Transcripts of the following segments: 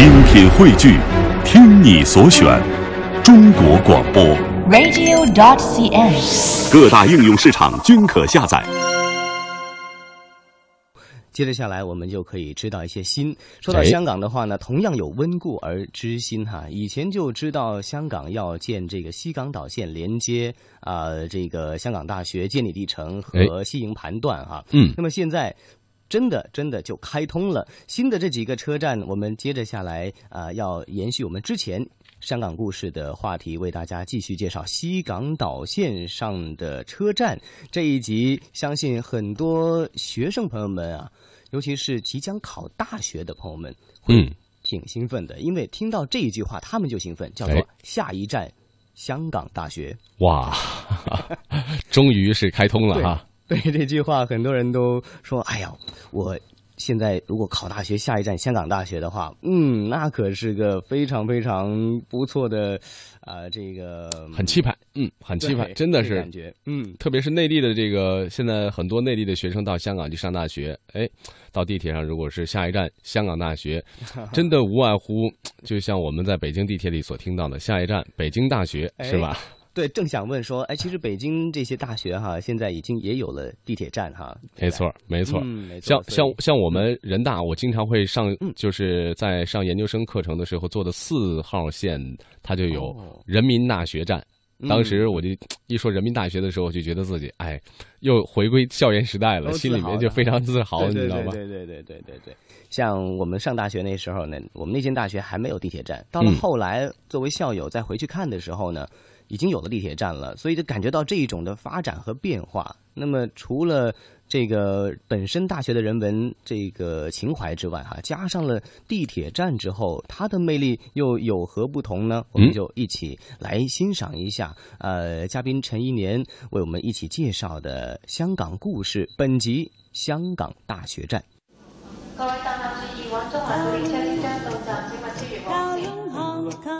精品汇聚，听你所选，中国广播。radio.dot.cn，。各大应用市场均可下载。接着下来，我们就可以知道一些新。说到哎香港的话呢，同样有温故而知新哈。以前就知道香港要建这个西港岛线连接啊、这个香港大学、建理地城和西营盘段哈。嗯那么现在。真的，真的就开通了新的这几个车站。我们接着下来啊、要延续我们之前香港故事的话题，为大家继续介绍西港岛线上的车站。这一集，相信很多学生朋友们啊，尤其是即将考大学的朋友们，嗯，挺兴奋的，因为听到这一句话，他们就兴奋，叫做哎“下一站香港大学哇，终于是开通了哈。”。对这句话，很多人都说：“哎呀，我现在如果考大学，下一站香港大学的话，嗯，那可是个非常非常不错的啊、这个很期盼，嗯，很期盼，真的是感，觉，嗯，特别是内地的这个，现在很多内地的学生到香港去上大学，哎，到地铁上如果是下一站香港大学，真的无外乎就像我们在北京地铁里所听到的，下一站北京大学哎是吧？对，正想问说，哎，其实北京这些大学哈，现在已经也有了地铁站哈，没错，没错。嗯，没错，像像像我们人大，我经常会上嗯，就是在上研究生课程的时候坐的四号线，它就有哦人民大学站。嗯当时我就一说人民大学的时候，我就觉得自己哎，又回归校园时代了，心里面就非常自豪，你知道吗？对对对对对对对，像我们上大学那时候呢，我们那间大学还没有地铁站，到了嗯后来，作为校友再回去看的时候呢，已经有了地铁站了，所以就感觉到这一种的发展和变化。那么除了这个本身大学的人文这个情怀之外，哈，加上了地铁站之后，它的魅力又有何不同呢？我们嗯就一起来欣赏一下，呃，嘉宾陈一年为我们一起介绍的香港故事，本集香港大学站。各位搭客注意，往中環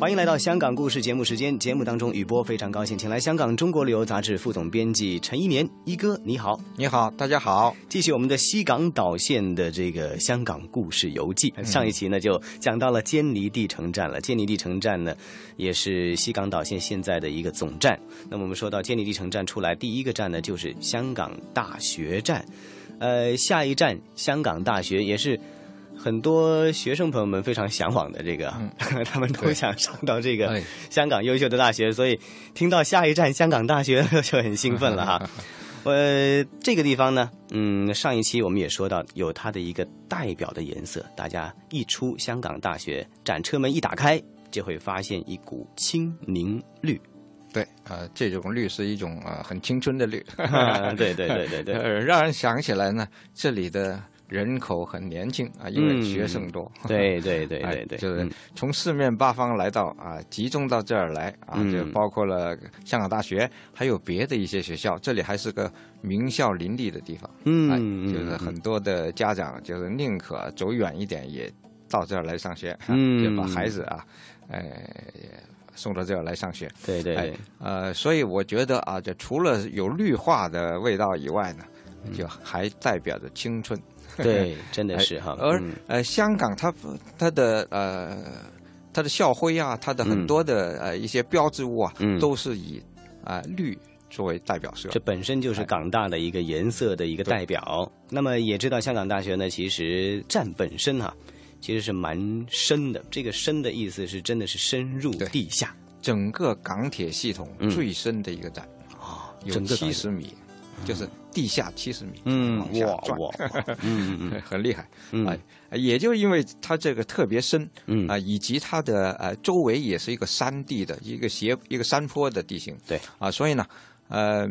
欢迎来到香港故事节目时间，节目当中雨波非常高兴，请来香港中国旅游杂志副总编辑陈一年一哥，你好，你好，大家好。继续我们的西港岛线的这个香港故事游记。上一期呢就讲到了坚尼地城站了，坚尼地城站呢也是西港岛线现在的一个总站。那么我们说到坚尼地城站出来，第一个站呢就是香港大学站，呃，下一站香港大学也是。很多学生朋友们非常向往的这个，他们都想上到这个哎香港优秀的大学，所以听到下一站香港大学就很兴奋了哈。呃，这个地方呢，嗯，上一期我们也说到有它的一个代表的颜色，大家一出香港大学展车门一打开，就会发现一股青柠绿。对，呃，这种绿是一种呃很青春的绿，对对对对对，呃，让人想起来呢，这里的人口很年轻啊，因为嗯学生多。对对对 哎对对，就是嗯从四面八方来到啊，集中到这儿来啊，嗯就包括了香港大学，还有别的一些学校。这里还是个名校林立的地方，嗯，嗯，就是很多的家长就是宁可走远一点，也到这儿来上学，嗯就把孩子啊，呃，送到这儿来上学。对对，，呃，所以我觉得啊，这除了有绿化的味道以外呢，就还代表着青春。对，真的是哈，而嗯。呃，香港它它的呃它的校徽啊，它的很多的、呃一些标志物啊，嗯。都是以啊、绿作为代表色。这本身就是港大的一个颜色的一个代表。那么也知道香港大学呢，其实站本身哈、其实是蛮深的。这个深的意思是真的是深入地下。整个港铁系统嗯。最深的一个站，啊，有七十米，就是地下七十米，嗯哇哇，嗯嗯嗯。很厉害。嗯。哎，也就因为它这个特别深嗯。啊、以及它的呃周围也是一个山地的一个斜一个山坡的地形，对。啊，所以呢，呃，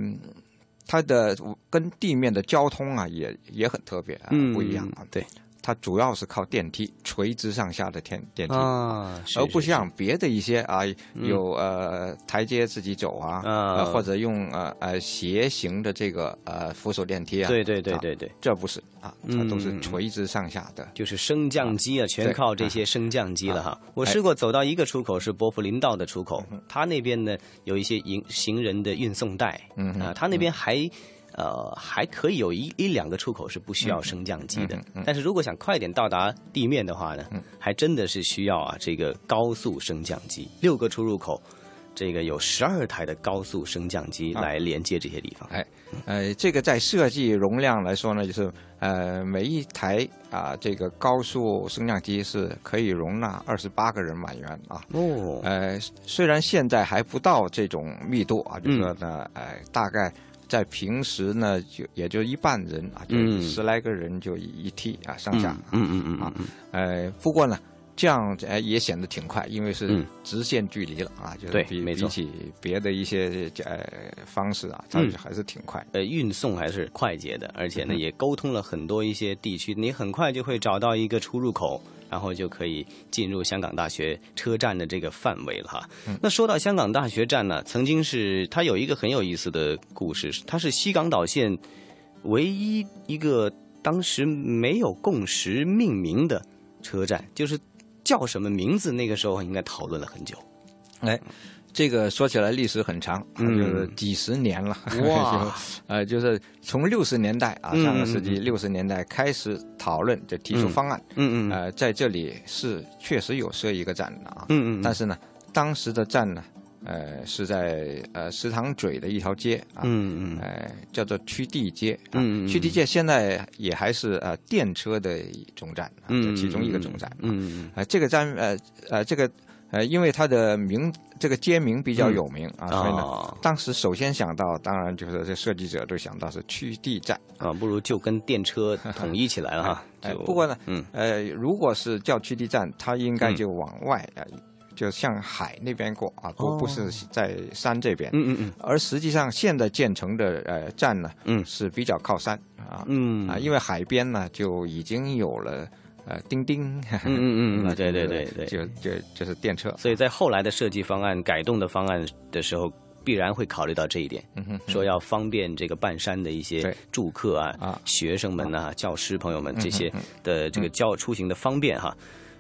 它的跟地面的交通啊也也很特别啊，嗯不一样啊。对，它主要是靠电梯垂直上下的电电梯。啊，而不像别的一些啊，有呃台阶自己走啊，或者用呃呃斜行的这个呃扶手电梯啊，对对对啊对对，这不是啊，它都是嗯垂直上下的。就是升降机啊，全靠这些升降机了哈。我哎试过走到一个出口是伯福林道的出口，它那边呢有一些行行人的运送带，嗯啊，它那边还。呃，还可以有一一两个出口是不需要升降机的，嗯嗯但是如果想快点到达地面的话呢，还真的是需要啊这个高速升降机，六个出入口，这个有十二台的高速升降机啊。来连接这些地方。哎，呃，这个在设计容量来说呢，就是呃每一台啊、这个高速升降机是可以容纳二十八个人满员啊。哦，呃，虽然现在还不到这种密度啊，就是说呢，呃，大概在平时呢，就也就一半人啊，就嗯。十来个人就一一梯啊上下。嗯嗯嗯嗯啊嗯，呃，不过呢，这样呃也显得挺快，因为是嗯。直线距离了啊，就是比比起别的一些呃方式啊，它嗯。还是挺快。呃，运送还是快捷的，而且呢，嗯。也沟通了很多一些地区，你很快就会找到一个出入口，然后就可以进入香港大学车站的这个范围了哈。嗯那说到香港大学站呢，曾经是它有一个很有意思的故事，它是西港岛线唯一一个当时没有共识命名的车站，就是叫什么名字，那个时候应该讨论了很久。哎，这个说起来历史很长，就是几十年了。哇。就呃，就是从六十年代啊，嗯。上个世纪六十年代开始讨论，就提出嗯方案。嗯。嗯呃，在这里是确实有设一个站的啊，嗯嗯，但是呢，当时的站呢，呃，是在呃石塘嘴的一条街啊，嗯嗯。呃，叫做曲地街。啊。嗯嗯嗯。曲地街现在也还是呃电车的总站，啊其中一个总站。啊。嗯嗯。呃，这个站呃呃这个呃，因为它的名这个街名比较有名啊，嗯所以呢，哦当时首先想到，当然就是这设计者都想到是区地站。啊，不如就跟电车统一起来了哈。哎，不过呢，嗯呃，如果是叫区地站，它应该嗯就往外啊、就向海那边过啊，不、不是在山这边。嗯嗯嗯而实际上，现在建成的呃站呢，嗯是比较靠山啊，嗯啊，因为海边呢就已经有了呃钉钉，嗯嗯嗯那 对对对对就就就是电车，所以在后来的设计方案、改动的方案的时候，必然会考虑到这一点，嗯哼说要方便这个半山的一些住客啊、啊学生们啊、教师朋友们这些嗯的这个交出行的方便哈。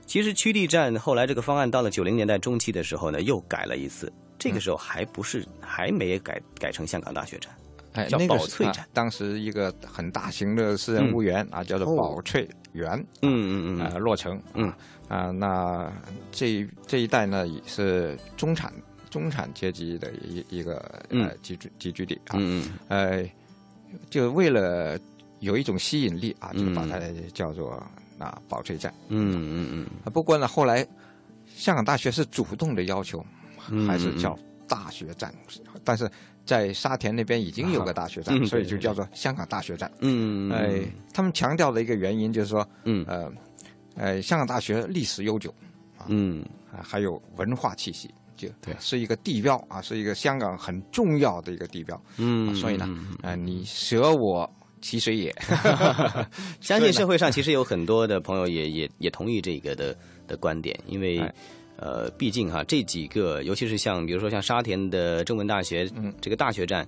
其实区地站后来这个方案到了九零年代中期的时候呢，又改了一次，这个时候还不是还没改改成香港大学站。哎，叫那个啊宝翠站当时一个很大型的私人屋苑、啊，叫做哦宝翠园，嗯嗯呃，嗯落成，嗯。啊，那这这一带呢也是中产中产阶级的一一个呃嗯集聚集聚地啊，嗯嗯。呃，就为了有一种吸引力啊，就把它叫做啊保税站。嗯嗯嗯。啊不过呢，后来香港大学是主动的要求，嗯还是叫大学站，但是在沙田那边已经有个大学站，嗯所以就叫做香港大学站。嗯，哎，他们强调的一个原因就是说，嗯呃，呃，香港大学历史悠久，嗯啊，还有文化气息，就对是一个地标啊，是一个香港很重要的一个地标。嗯，啊所以呢嗯，啊，你舍我其谁也？相信社会上其实有很多的朋友也也也同意这个的的观点，因为哎呃，毕竟哈这几个，尤其是像比如说像沙田的中文大学，嗯这个大学站，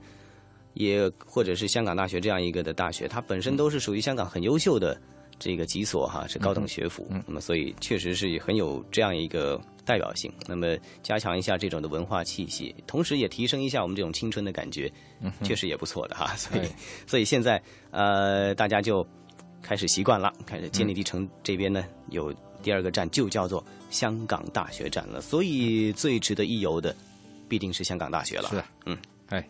也或者是香港大学这样一个的大学，它本身都是属于香港很优秀的这个几所哈，是高等学府，嗯那么所以确实是很有这样一个代表性。那么加强一下这种的文化气息，同时也提升一下我们这种青春的感觉，确实也不错的哈。所以哎所以现在呃，大家就开始习惯了，开始建立地城这边呢有第二个站就叫做香港大学站了，所以最值得一游的必定是香港大学了。是，嗯，哎，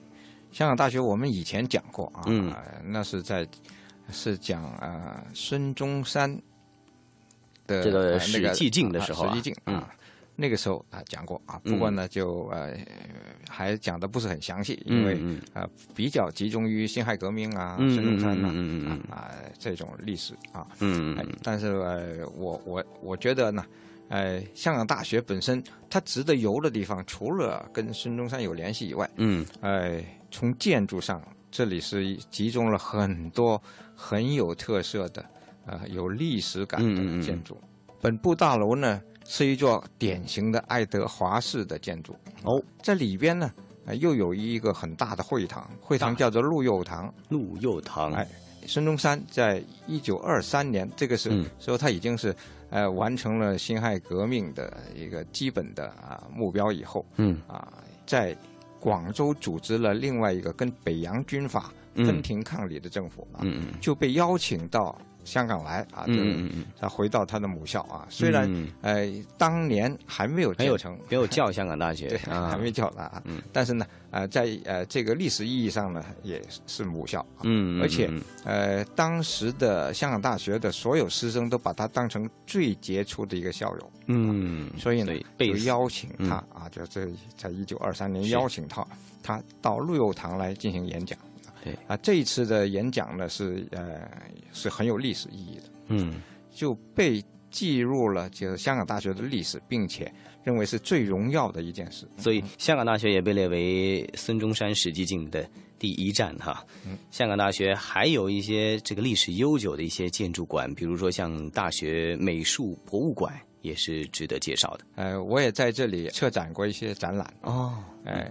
香港大学我们以前讲过啊，嗯。呃那是在是讲啊、呃孙中山的这个史记镜的时候啊史记镜嗯。啊。那个时候啊讲过啊，不过呢就呃还讲的不是很详细，因为嗯。呃比较集中于辛亥革命啊、嗯孙中山啊啊这种历史啊，嗯哎，但是呃，我我我觉得呢，呃，香港大学本身它值得游的地方，除了跟孙中山有联系以外，嗯。呃，从建筑上，这里是集中了很多很有特色的呃有历史感嗯嗯嗯。的建筑。本部大楼呢是一座典型的爱德华式的建筑哦，在里边呢。呃又有一个很大的会堂，会堂叫做陆佑堂。陆佑堂，哎，孙中山在一九二三年这个时候，嗯时候他已经是呃完成了辛亥革命的一个基本的啊目标以后，嗯啊，在广州组织了另外一个跟北洋军阀嗯分庭抗礼的政府啊，嗯嗯。就被邀请到香港来啊，就嗯他回到他的母校啊，虽然嗯呃当年还没有没有建成，没有叫香港大学 对，啊，还没叫呢啊，嗯。但是呢，呃，在呃这个历史意义上呢，也是母校啊，嗯，嗯而且嗯呃，当时的香港大学的所有师生都把他当成最杰出的一个校友，嗯，所以呢，被就邀请嗯。他啊，就这在一九二三年邀请他，他到陆佑堂来进行演讲。对。啊，这一次的演讲呢是呃是很有历史意义的，嗯。就被记入了就是香港大学的历史，并且认为是最荣耀的一件事。所以香港大学也被列为孙中山史迹径的第一站哈。嗯。香港大学还有一些这个历史悠久的一些建筑馆，比如说像大学美术博物馆，也是值得介绍的。呃，我也在这里策展过一些展览，哦，呃，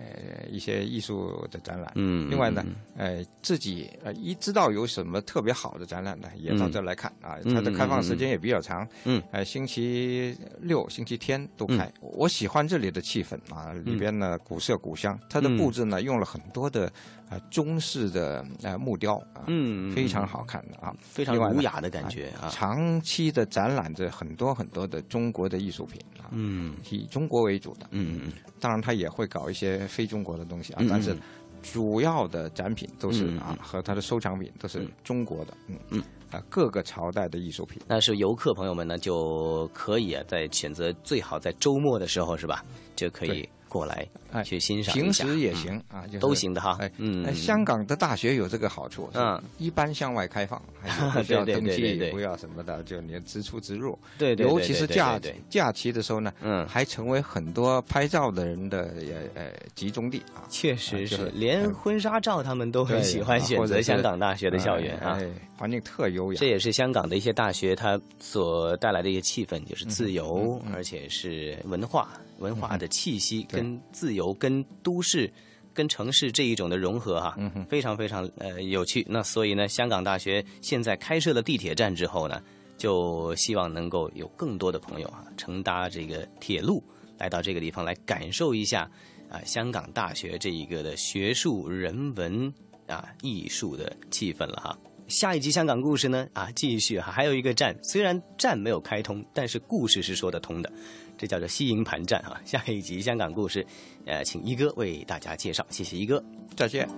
一些艺术的展览。嗯，另外呢嗯，呃，自己呃一知道有什么特别好的展览呢，也到这来看啊。嗯它的开放时间也比较长，嗯，呃，星期六、星期天都开。我喜欢这里的气氛啊，里边呢古色古香，它的嗯布置呢用了很多的呃中式的呃木雕啊，嗯，非常好看的啊。非常另外呢儒雅的感觉啊。长期的展览着很多很多的中国的艺术品啊，嗯。以中国为主的。嗯嗯当然，他也会搞一些非中国的东西啊嗯，但是嗯主要的展品都是嗯嗯啊，和他的收藏品都是中国的，嗯。嗯。啊，各个朝代的艺术品。但是游客朋友们呢，就可以啊，在选择最好在周末的时候是吧，就可以对过来哎去欣赏平时也嗯。行啊，就是都行的哈。哎，嗯。哎香港的大学有这个好处，嗯。一般向外开放，还不需 要对对登记，对对。对不要什么的，就你直出直入。对对，对尤其是对对假对对。假期的时候呢，嗯。还成为很多拍照的人的呃呃集中地啊。确实是连婚纱照他们都很喜欢选择香港大学的校园啊。哎，哎环境特优雅。这。也是香港的一些大学它所带来的一些气氛，就是自由，嗯。而且是文化文化的气息，对跟自由、跟都市、跟城市这一种的融合哈、嗯非常非常呃有趣。那所以呢，香港大学现在开设了地铁站之后呢，就希望能够有更多的朋友啊，乘搭这个铁路来到这个地方来感受一下啊香港大学这一个的学术人文啊艺术的气氛了哈。下一集香港故事呢啊，继续哈，还有一个站，虽然站没有开通，但是故事是说得通的，这叫做西营盘站哈。下一集香港故事，呃，请一哥为大家介绍，谢谢一哥。再见。